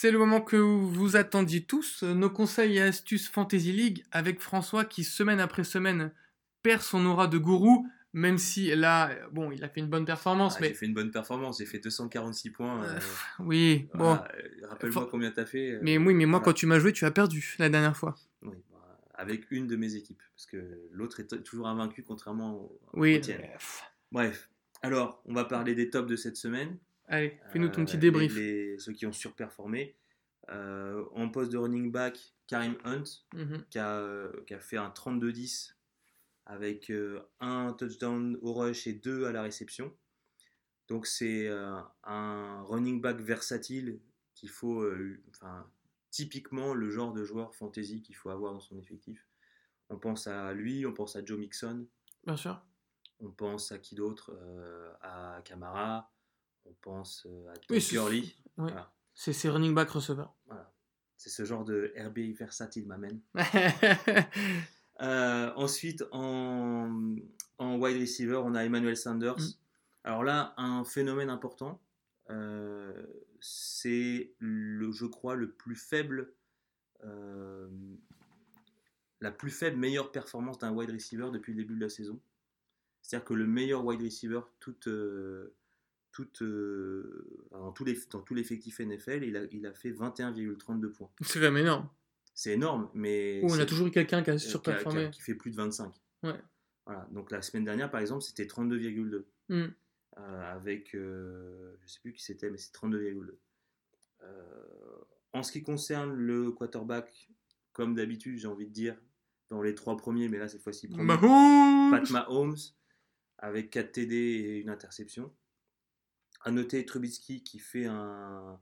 C'est le moment que vous attendiez tous, nos conseils et astuces Fantasy League avec François qui semaine après semaine perd son aura de gourou, même si là, bon, il a fait une bonne performance, Ah, mais J'ai fait une bonne performance, j'ai fait 246 points. euh, oui, bon. voilà, euh, Rappelle-moi Faut- combien t'as fait. euh, Mais oui, mais moi voilà. quand tu m'as joué, tu as perdu la dernière fois. Oui, bah, avec une de mes équipes, parce que l'autre est toujours invaincu, contrairement au, Oui. au pff, Bref, alors, on va parler des tops de cette semaine. Allez, fais-nous ton Euh, petit débrief. les- les- ceux qui ont surperformé. Euh, en poste de running back, Karim Hunt, Mhm. qui a, euh, qui a fait un 32-10 avec un touchdown au rush et deux à la réception. Donc c'est un running back versatile qu'il faut, enfin, typiquement le genre de joueur fantasy qu'il faut avoir dans son effectif. On pense à lui, on pense à Joe Mixon, Bien sûr. on pense à qui d'autre? Euh, À Camara, on pense euh, à Todd Oui, c'est- ouais. Voilà. Running back receveur. Voilà. C'est ce genre de RB versatile m'amène. Euh, ensuite, en, en wide receiver, on a Emmanuel Sanders. Mm. Alors là, un phénomène important, euh, c'est, je crois, le plus faible, euh, la plus faible meilleure performance d'un wide receiver depuis le début de la saison. C'est-à-dire que le meilleur wide receiver, toute, toute, euh, dans, tous les, dans tout l'effectif NFL, il a, il a fait 21,32 points. c'est quand même énorme. C'est énorme, mais... Oh, on a toujours eu quelqu'un qui a euh, qui, a- qui a- surperformé. qui fait plus de 25. Ouais. Voilà. Donc la semaine dernière, par exemple, c'était 32,2. Mm. Euh, avec, euh, je sais plus qui c'était, mais c'est 32,2. Euh, en ce qui concerne le quarterback, comme d'habitude, j'ai envie de dire, dans les trois premiers, mais là, cette fois-ci, Pat Mahomes, avec 4 TD et une interception. À noter Trubisky qui fait un.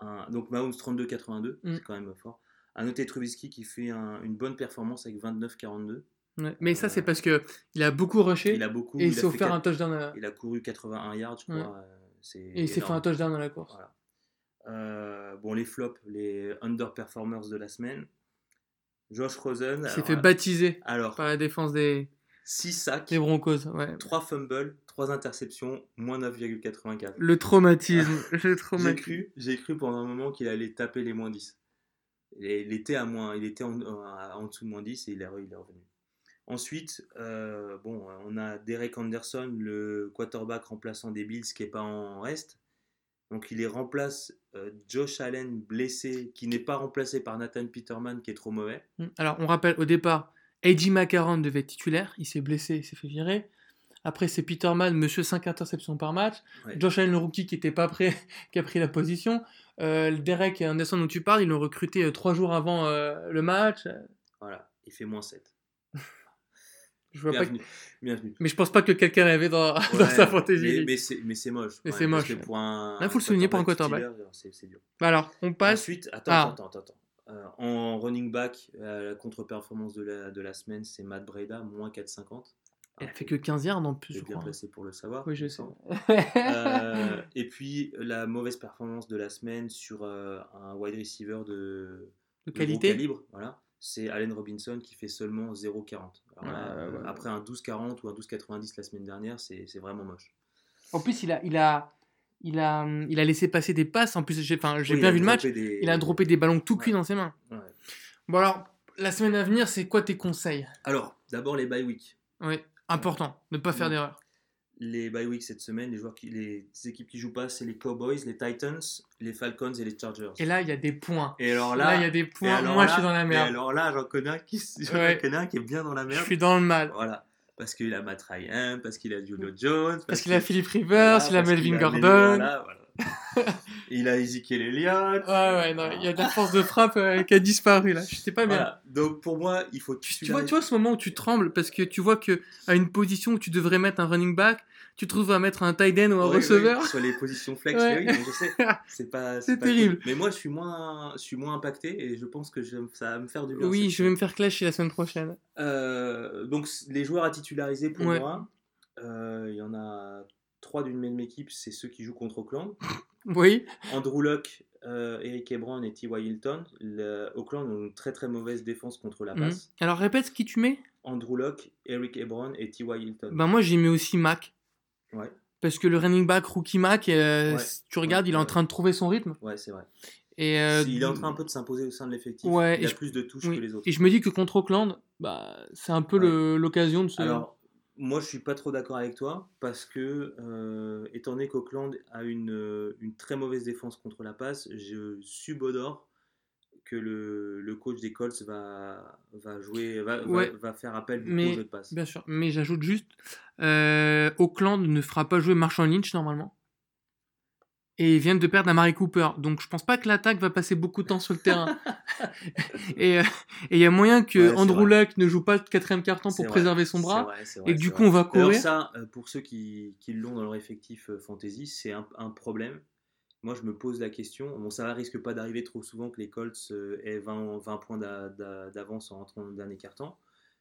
un- donc Mahomes 32-82, Mm. c'est quand même fort. À noter Trubisky qui fait un- une bonne performance avec 29-42. Ouais. Mais ça, c'est Euh, parce que il a beaucoup rushé Il a beaucoup. et il s'est offert un touchdown. à- Il a couru 81 yards, je crois. Ouais. euh, Et il s'est fait un touchdown dans la course. Voilà. Euh, bon, les flops, les underperformers de la semaine. Josh Rosen. Il s'est fait baptiser Alors, par la défense des, 6 sacs, Broncos. Ouais. 3 fumbles, 3 interceptions, moins 9,84. Le traumatisme. le J'ai traumatisme. cru, j'ai cru pendant un moment qu'il allait taper les moins 10. Et il était, à moins, il était en, en- en dessous de moins 10 et il est, re- il est revenu. Ensuite, euh, bon, on a Derek Anderson, le quarterback remplaçant des Bills qui n'est pas en reste. Donc il les remplace euh, Josh Allen blessé, qui n'est pas remplacé par Nathan Peterman qui est trop mauvais. Mm. Alors, on rappelle au départ, A.J. McCarron devait être titulaire. Il s'est blessé, il s'est fait virer. Après, c'est Peterman, monsieur 5 interceptions par match. Ouais. Josh Allen, le rookie, qui n'était pas prêt, qui a pris la position. Euh, Derek Anderson, dont tu parles, ils l'ont recruté euh, trois jours avant euh, le match. Voilà, il fait moins 7. Je vois pas que- Bienvenue. Bienvenue. Mais je pense pas que quelqu'un l'avait dans, sa fantaisie. Mais, c'est, moche. Mais c'est moche. Là, faut le souligner pour un quarterback. C'est, dur. Alors, on passe. Ensuite, attends, Ah. attends, attends, attends. Euh, en running back, euh, la contre-performance de la, de la semaine, c'est Matt Breda, moins 4,50. Elle fait que 15 yards en plus, je bien crois. placé pour le savoir. Oui, je sais. Euh, et puis, la mauvaise performance de la semaine sur euh, un wide receiver de, de de qualité. calibre, voilà, c'est Allen Robinson qui fait seulement 0,40. Alors là, Ouais, euh, ouais, ouais. Après un 12,40 ou un 12,90 la semaine dernière, c'est, c'est vraiment moche. En plus, il a, il a, il a, il a laissé passer des passes. En plus, j'ai, bien vu le match. des- Il a droppé des ballons tout cuits dans ses mains. Ouais. Bon alors, la semaine à venir, c'est quoi tes conseils? Alors, d'abord les bye week. Oui, important, ne pas faire d'erreur. les bye week cette semaine, les joueurs qui, les équipes qui jouent pas, c'est les Cowboys, les Titans, les Falcons et les Chargers. Et là, il y a des points. Et alors Là, il y a des et points. Moi, là- je suis dans la et merde. alors là, j'en connais un qui, Ouais. connais un qui est bien dans la Je merde. suis dans le mal. Voilà, parce qu'il a Matt Ryan, parce qu'il a Julio Jones, Parce qu'il a Philippe Rivers, voilà, il a Melvin a Gordon. voilà, il a Ezekiel Elliott. Ouais, ouais, non, il y a de la force de frappe euh, qui a disparu là. Je sais pas bien. Donc pour moi, il faut Tu, tu vois, tu vois ce moment où tu trembles parce que tu vois que à une position où tu devrais mettre un running back, tu trouves à mettre un tight end ou un oui, receveur. sur les positions flex, Ouais. oui, je sais. C'est pas. C'est terrible. cool. Mais moi, je suis moins, je suis moins impacté et je pense que je- ça va me faire du bien. Oui, je vais me faire clasher la semaine prochaine. Euh, donc les joueurs à titulariser pour Ouais. moi, euh, il y en a trois d'une même équipe, c'est ceux qui jouent contre Auckland. Oui, Andrew Luck, euh, Eric Ebron et T.Y. Hilton. Le- Auckland ont une très très mauvaise défense contre la Mhm. passe. Alors répète qui tu mets. Andrew Luck, Eric Ebron et T.Y. Hilton. Ben moi j'ai mis aussi Mac. Ouais, Parce que le running back rookie Mac, euh, Ouais. si tu regardes, Ouais, il est en train de trouver son rythme. ouais c'est vrai. Et, euh, il est en train un peu de s'imposer au sein de l'effectif. Ouais, il a je- plus de touches oui. que les autres. Et je me dis que contre Auckland, bah, c'est un peu Ouais. l'occasion de se. Alors, moi, je suis pas trop d'accord avec toi parce que, euh, étant donné qu'Auckland a une, une très mauvaise défense contre la passe, je subodore que le, le coach des Colts va, va jouer, va, va- Ouais. va faire appel beaucoup Mais- au jeu de passe. Bien sûr, mais j'ajoute juste, euh, Auckland ne fera pas jouer Marshall Lynch normalement. Et ils viennent de perdre à Mary Cooper. Donc je pense pas que l'attaque va passer beaucoup de temps sur le terrain. et euh, et il y a moyen que Ouais, Andrew. Luck ne joue pas le quatrième carton pour vrai, préserver son bras. vrai, et que du coup, on va courir. ça, euh, pour ceux qui, qui l'ont dans leur effectif euh, fantasy, c'est un, un problème. Moi, je me pose la question. Bon, ça risque pas d'arriver trop souvent que les Colts euh, aient 20, 20 points d'a- d'a- d'avance en rentrant dans le dernier quart-temps.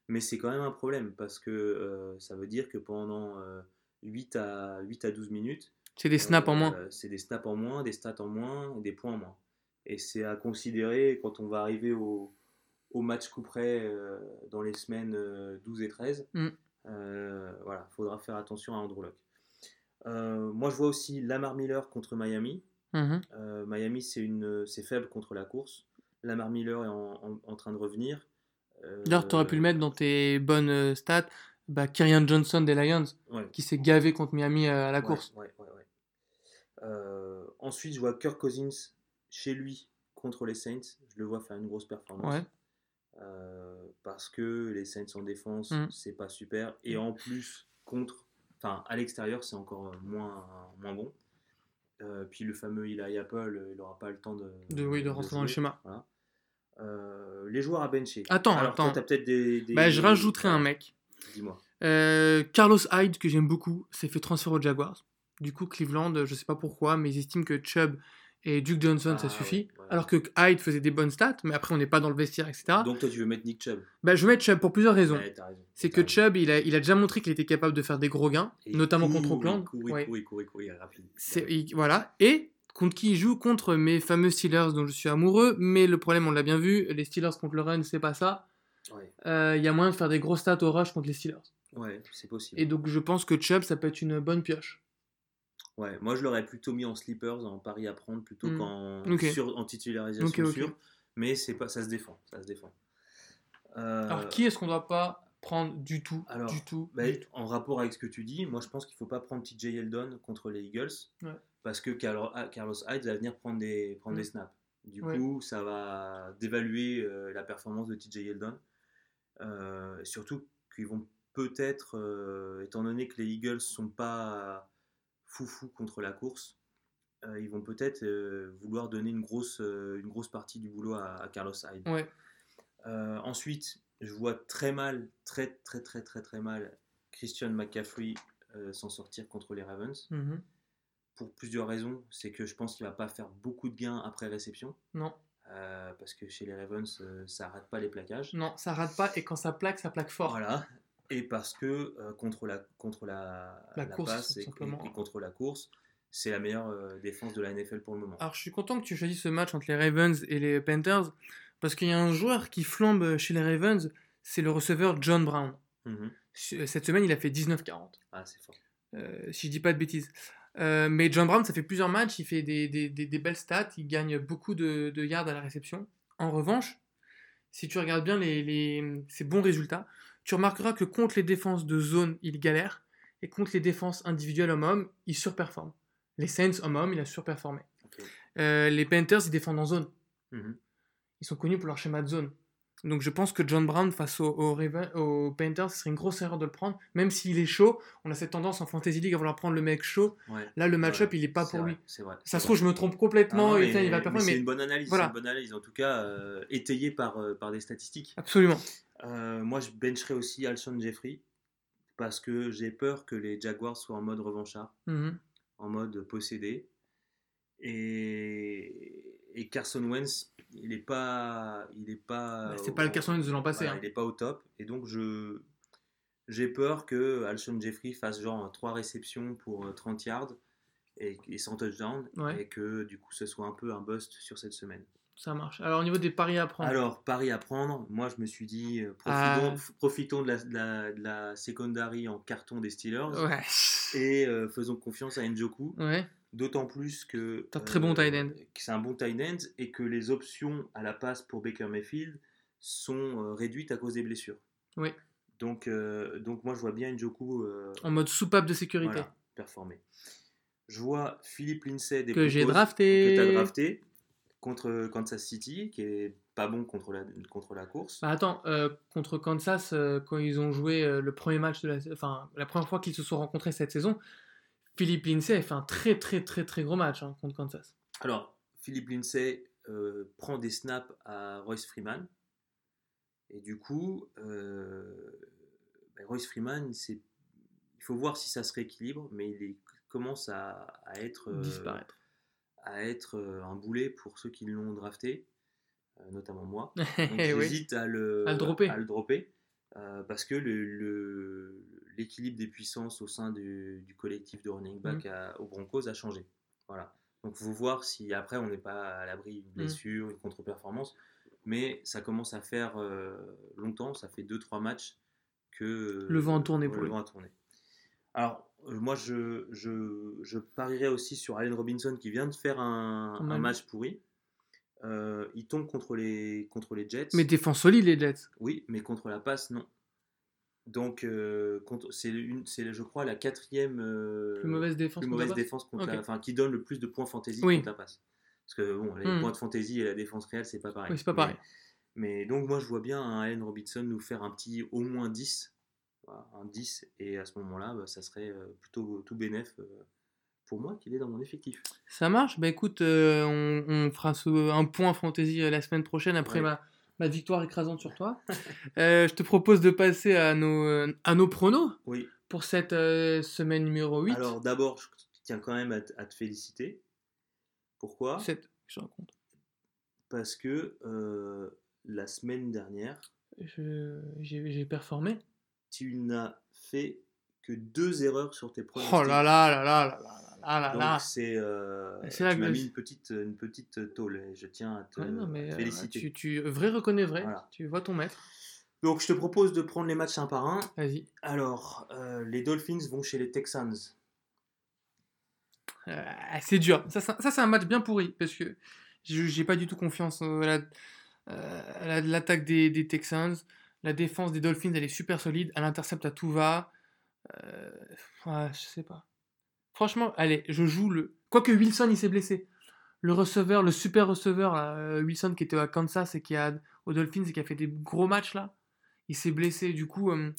Mais c'est quand même un problème parce que euh, ça veut dire que pendant euh, 8, à, 8 à 12 minutes, C'est des snaps en moins. euh, c'est des snaps en moins, des stats en moins, des points en moins. Et c'est à considérer quand on va arriver au, au match coup près dans les semaines euh, 12 et 13. Mm. Voilà, faudra faire attention à Andrew Luck. Euh, moi, je vois aussi Lamar Miller contre Miami. Mhm. Euh, Miami, c'est faible contre la course. Lamar Miller est en, en- en train de revenir. Euh, D'ailleurs, tu aurais pu le mettre dans tes bonnes euh, stats. Bah, Kyrian Johnson des Lions, ouais. qui s'est gavé contre Miami à la Ouais, course. ouais, ensuite, je vois Kirk Cousins chez lui contre les Saints. Je le vois faire une grosse performance. Parce que les Saints en défense, Mm. c'est pas super. Et en plus, contre, enfin à l'extérieur, c'est encore moins, moins bon. Euh, puis le fameux Eli Apple, euh, il n'aura pas le temps de, De, oui, de rentrer dans le schéma. Voilà. Euh, les joueurs à bencher. Attends, Alors, toi, attends. t'as peut-être des, des- Bah, je rajouterai un mec. Dis-moi. Euh, Carlos Hyde, que j'aime beaucoup, s'est fait transférer aux Jaguars. Du coup, Cleveland, euh, je sais pas pourquoi, mais ils estiment que Chubb et Duke Johnson, Ah, ça suffit. ouais, ouais. Alors que Hyde faisait des bonnes stats, mais après, on n'est pas dans le vestiaire, etc. Donc toi, tu veux mettre Nick Chubb bah, je vais mettre Chubb pour plusieurs raisons. Ouais, t'as raison. C'est que raison. Chubb, il a, il a déjà montré qu'il était capable de faire des gros gains, Et notamment contre Ouais. il est rapide. C'est- il- voilà. Et contre qui il joue? Contre mes fameux Steelers dont je suis amoureux. Mais le problème, on l'a bien vu, les Steelers contre le run, c'est pas ça. Euh, Il y a moyen de faire des grosses stats au rush contre les Steelers. ouais c'est possible. Et donc, je pense que Chubb, ça peut être une bonne pioche. Ouais, moi je l'aurais plutôt mis en sleepers, en pari à prendre, plutôt Hmm. qu'en Ok. sur- en titularisation sûre. Mais c'est pas, ça se défend, ça se défend. Euh, Alors, qui est-ce qu'on doit pas prendre du tout Alors, Du tout. bah, du tout? en rapport avec ce que tu dis, moi je pense qu'il faut pas prendre TJ Eldon contre les Eagles Ouais. parce que ah, Carlos Hyde va venir prendre des, prendre des snaps. Du Ouais. coup, ça va dévaluer euh, la performance de TJ Eldon. Euh, surtout qu'ils vont peut-être, euh, étant donné que les Eagles sont pas foufou contre la course, euh, ils vont peut-être euh, vouloir donner une grosse, euh, une grosse partie du boulot à, à Carlos Hyde. Ouais. Ensuite, je vois très mal, très très très très très mal Christian McCaffrey s'en sortir contre les Ravens. Mhm. Pour plusieurs raisons. C'est que je pense qu'il va pas faire beaucoup de gains après réception. Non, parce que chez les Ravens, ça arrête pas les plaquages. non, ça rate pas. Et quand ça plaque, ça plaque fort. Voilà. Et parce que euh, contre la, contre la, La course, passe et, contre la course, c'est la meilleure euh, défense de la NFL pour le moment. Alors, je suis content que tu choisisses ce match entre les Ravens et les Panthers. Parce qu'il y a un joueur qui flambe chez les Ravens, c'est le receveur John Brown. Mhm. Cette semaine, il a fait 19-40. Ah, c'est fort. Euh, si je dis pas de bêtises. Euh, mais John Brown, ça fait plusieurs matchs, il fait des, des- des- des belles stats, il gagne beaucoup de, de yards à la réception. En revanche, si tu regardes bien les, les- ses bons résultats, tu remarqueras que contre les défenses de zone, il galère, et contre les défenses individuelles homme-homme, il surperforme. Les Saints homme-homme, il a surperformé. Euh, les Panthers, ils défendent en zone. Mhm. Ils sont connus pour leur schéma de zone. Donc je pense que John Brown face aux, aux Panthers, ce serait une grosse erreur de le prendre. Même s'il est chaud, on a cette tendance en Fantasy League à vouloir prendre le mec chaud. Ouais. Là, le match-up, il est pas pour vrai, lui. Vrai. Ça se trouve, je me trompe Ah complètement performer. C'est une bonne analyse, voilà. c'est une bonne analyse, en tout cas euh, étayée par, euh, par des statistiques. absolument. Euh, moi, je bencherai aussi Alshon Jeffrey parce que j'ai peur que les Jaguars soient en mode revanchard, Mhm. en mode possédé. Et, et Carson Wentz, il n'est pas, il est pas. Bah, c'est pas le Carson Wentz de l'an passé, voilà, hein. Il n'est pas au top. Et donc, je j'ai peur que Alshon Jeffrey fasse genre 3 réceptions pour euh, 30 yards et, et 100 touchdowns Ouais. et que du coup, ce soit un peu un bust sur cette semaine. Ça marche. Alors, au niveau des paris à prendre, Alors, Paris à prendre, moi je me suis dit, euh, Ah. profitons, f- profitons de, la, de, la, de la secondary en carton des Steelers ouais. et euh, faisons confiance à Njoku. Ouais. D'autant plus que. C'est un très bon tight end. C'est un bon tight end et que les options à la passe pour Baker Mayfield sont euh, réduites à cause des blessures. Oui. Donc, euh, donc moi, je vois bien Njoku euh, En mode soupape de sécurité. voilà, performer. Je vois Philippe Lindsay des Que j'ai drafté. que as drafté contre Kansas City, qui est pas bon contre la, contre la course. Bah attends, euh, contre Kansas, euh, quand ils ont joué euh, le premier match de la, enfin la première fois qu'ils se sont rencontrés cette saison, Philippe Lindsay a fait un très très très très gros match hein, contre Kansas. Alors, Philippe Lindsay prend des snaps à Royce Freeman. Et du coup, ben, Royce Freeman, il faut voir si ça se rééquilibre, mais il est- commence à, à être, Disparaître. À être euh, un boulet pour ceux qui l'ont drafté, euh, notamment moi. Eh oui. j'hésite à le, À le dropper. le dropper, euh, parce que le- l'équilibre des puissances au sein du, du collectif de running back Mm. à- aux Broncos a changé. Voilà. Donc, il faut voir si après on n'est pas à l'abri d'une Mm. blessure, une contre-performance. Mais ça commence à faire euh, longtemps, ça fait 2-3 matchs que. Le vent a tourné pour le lui. vent a tourné. Alors, moi, je, je, je parierais aussi sur Allen Robinson qui vient de faire un, match. pourri. Euh, il tombe contre les, contre les Jets. Mais défense solide les Jets. Oui, mais contre la passe, non. Donc, euh, contre- c'est, je crois, la quatrième euh, Plus mauvaise défense. plus contre la mauvaise passe. défense contre la- enfin, qui donne le plus de points fantasy Oui. contre la passe. Parce que bon, les Hmm. points de fantasy et la défense réelle, c'est pas pareil. Oui, c'est pas Mais- pareil. Mais, donc, moi, je vois bien un Allen Robinson nous faire un petit au moins 10. Un 10. Et à ce moment-là, bah, ça serait euh, plutôt tout bénef euh, pour moi qu'il est dans mon effectif. Ça marche. Bah écoute, euh, on, on fera ce- un point fantasy la semaine prochaine après Ouais. ma, ma victoire écrasante sur toi. Euh, je te propose de passer à nos, à nos pronos Oui. pour cette euh, semaine numéro 8. Alors, d'abord, je tiens quand même à, te- à te féliciter. Pourquoi? 7, je raconte. Parce que la semaine dernière, j'ai performé. Tu n'as fait que deux erreurs sur tes pronostics. Oh là là là là là là là là Donc c'est, euh, tu m'as mis une petite, une petite tôle et je tiens à te, Ouais, non, mais euh, féliciter. tu, tu vrai reconnais vrai. Voilà. Tu vois ton maître. Donc je te propose de prendre les matchs un par un. Vas-y. Alors, euh, les Dolphins vont chez les Texans. Euh, c'est dur. Ça, ça, ça, c'est un match bien pourri parce que je- j'ai pas du tout confiance à la- à la- l'attaque des, des Texans. La défense des Dolphins, elle est super solide. Elle intercepte à tout va. Euh, ouais, je sais pas. Franchement, allez, je joue le. Quoique Wilson, il s'est blessé. Le receveur, le super receveur, là, euh, Wilson, qui était à Kansas et qui a aux Dolphins et qui a fait des gros matchs là, il s'est blessé. Du coup, euh,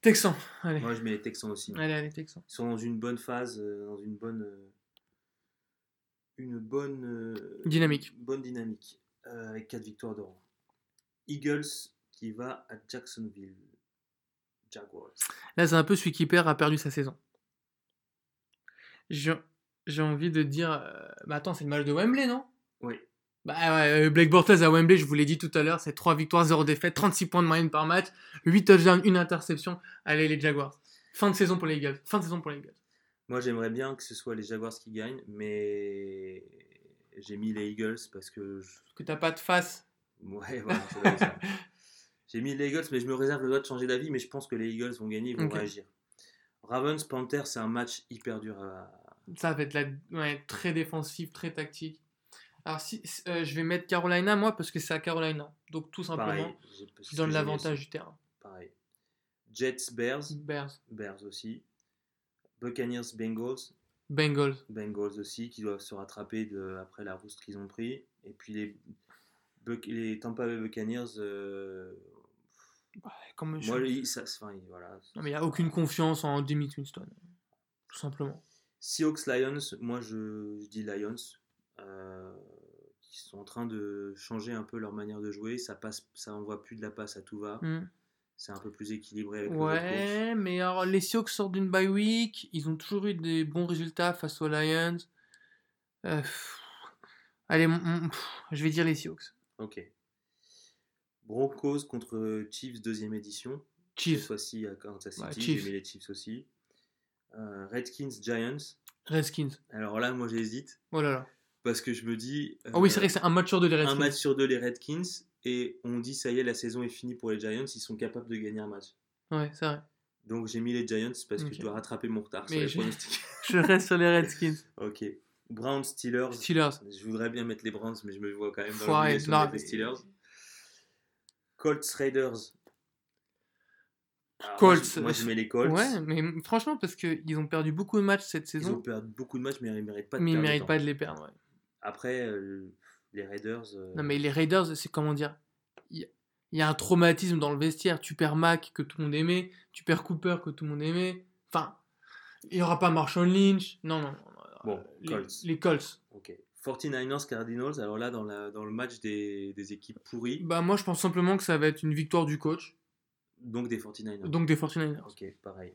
Texans. Allez, Moi je mets les Texans aussi. allez, allez, Texans. Ils sont dans une bonne phase, dans une bonne, une bonne Dynamique. bonne dynamique, avec 4 victoires de rang. Eagles qui va à Jacksonville. Jaguars. Là, c'est un peu celui qui perd a perdu sa saison. J'ai envie de dire. euh, bah attends, c'est le match de Wembley, non? Oui. Bah ouais, euh, Blake Bortles à Wembley, je vous l'ai dit tout à l'heure, c'est 3 victoires, 0 défaites, 36 points de moyenne par match, 8 touchdowns, 1 interception. Allez, les Jaguars. Fin de saison pour les Eagles. Fin de saison pour les Eagles. Moi j'aimerais bien que ce soit les Jaguars qui gagnent, mais j'ai mis les Eagles parce que je- Parce que t'as pas de face. ouais voilà, être ça. J'ai mis les Eagles, mais je me réserve le droit de changer d'avis, mais je pense que les Eagles vont gagner, ils vont réagir. Ravens Panthers, c'est un match hyper dur à, Ça va être la... ouais, très défensif, très tactique. Alors, si, euh, je vais mettre Carolina, moi, parce que c'est à Carolina. Donc, tout simplement, qui donne l'avantage du terrain. Pareil. Jets Bears, Bears, Bears aussi. Buccaneers Bengals, Bengals. Bengals aussi, qui doivent se rattraper de, après la rouste qu'ils ont pris. Et puis les, les Tampa Bay Buccaneers, euh, Comme je- moi, ça, enfin, voilà. Non, mais il n'y a aucune confiance en Demi Winston. Tout simplement. Seahawks Lions, moi je, je dis Lions. Euh, qui sont en train de changer un peu leur manière de jouer. Ça passe, ça envoie plus de la passe à tout va. Hmm. C'est un peu plus équilibré avec. Ouais, mais alors les Seahawks sortent d'une bye week. Ils ont toujours eu des bons résultats face aux Lions. Euh, pff. Allez, pff, je vais dire les Seahawks. Ok. Broncos contre Chiefs deuxième édition. Cette Chiefs, fois-ci à Kansas City. Ouais, J'ai Chiefs. mis les Chiefs aussi. Euh, Redskins Giants. Redskins. Alors là, moi j'hésite Oh là là. parce que je me dis. Oh oui, euh, c'est vrai que c'est un match sur deux les un Redskins. match sur deux les Redskins et on dit ça y est, la saison est finie pour les Giants. Ils sont capables de gagner un match. Ouais, c'est vrai. Donc j'ai mis les Giants parce que je dois rattraper mon retard sur Mais les je-. Je reste sur les Redskins. ok. Browns, Steelers. Steelers. Je voudrais bien mettre les Browns, mais je me vois quand même dans mettre les Steelers. Colts, Raiders. Alors, Colts, Moi, je, moi, je mets les Colts. Ouais, mais franchement, parce qu'ils ont perdu beaucoup de matchs cette Ils ont saison, perdu beaucoup de matchs, mais ils ne méritent pas de mais ils méritent pas de les perdre. ouais. Après, euh, les Raiders. euh, Non, mais les Raiders, c'est comment dire Il y, a- il y a un traumatisme dans le vestiaire. Tu perds Mac, que tout le monde aimait. Tu perds Cooper, que tout le monde aimait. Enfin, il n'y aura pas Marshall Lynch. Non, non. non. Bon, les, Colts. les Colts. Ok. 49ers, Cardinals. Alors là, dans, la, dans le match des, des équipes pourries, Bah, moi, je pense simplement que ça va être une victoire du coach, donc des 49ers. donc des 49ers. Ok, pareil.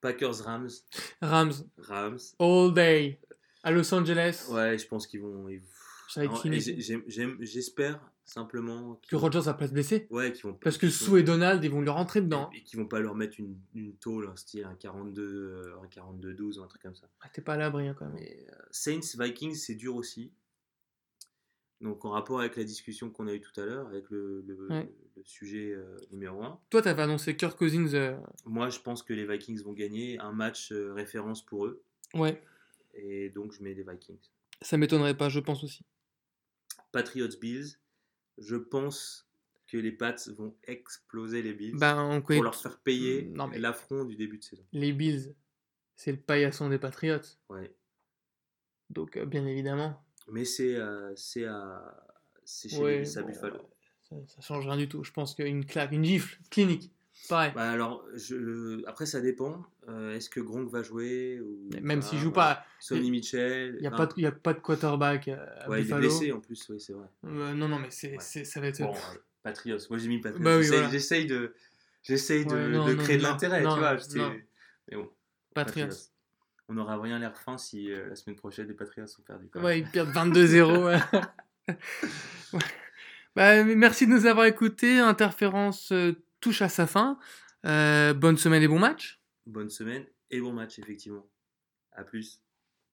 Packers, Rams. Rams, Rams. all day. À Los Angeles, Ouais, je pense qu'ils vont. ils- ça va J'espère simplement Que qu'ils Rodgers a place blessée. ouais, qu'ils vont Parce que Sue et Donald, ils vont lui rentrer dedans. et qu'ils vont pas leur mettre une, une tôle, un style un 42, euh, un 42-12 ou un truc comme ça. Ah, T'es pas à l'abri hein, quand même. Mais euh, Saints, Vikings, c'est dur aussi. Donc en rapport avec la discussion qu'on a eue tout à l'heure, avec le, le- Ouais. le sujet euh, numéro 1, Toi, t'avais annoncé Kirk Cousins. euh, moi je pense que les Vikings vont gagner un match référence pour eux. Ouais, Et donc je mets les Vikings. ça m'étonnerait pas, je pense aussi. Patriots, Bills, je pense que les Pats vont exploser les Bills Ben, on pour leur faire payer Non, mais- l'affront du début de saison. les Bills. C'est le paillasson des Patriots. Ouais. Donc, euh, bien évidemment. Mais c'est euh, c'est à c'est chez Ouais, les bon, Buffalo. Ça, ça change rien du tout. Je pense qu'une claque, une gifle, clinique. Pareil. Bah alors, je... après ça dépend. Euh, Est-ce que Gronk va jouer ou Même pas, s'il joue voilà. pas, Sonny Mitchell. il n'y a, enfin, pas de- y a pas de quarterback euh, à Ouais, il est Buffalo. blessé en plus, oui, c'est vrai. Euh, non, non, mais c'est, Ouais. c'est- ça va être. Bon, euh, Patriots. Moi j'ai mis Patriots. Bah oui, J'essaye- voilà. De, j'essaye de, Ouais, non, de non, créer de l'intérêt, tu vois. Mais bon, Patriots. On n'aura rien l'air fin si euh, la semaine prochaine les Patriots sont perdus. quand même. Ouais, ils perdent 22-0. ouais. Ouais. Bah, merci de nous avoir écoutés. Interférence touche à sa fin. Euh, bonne semaine et bon match. Bonne semaine et bon match, effectivement. À plus.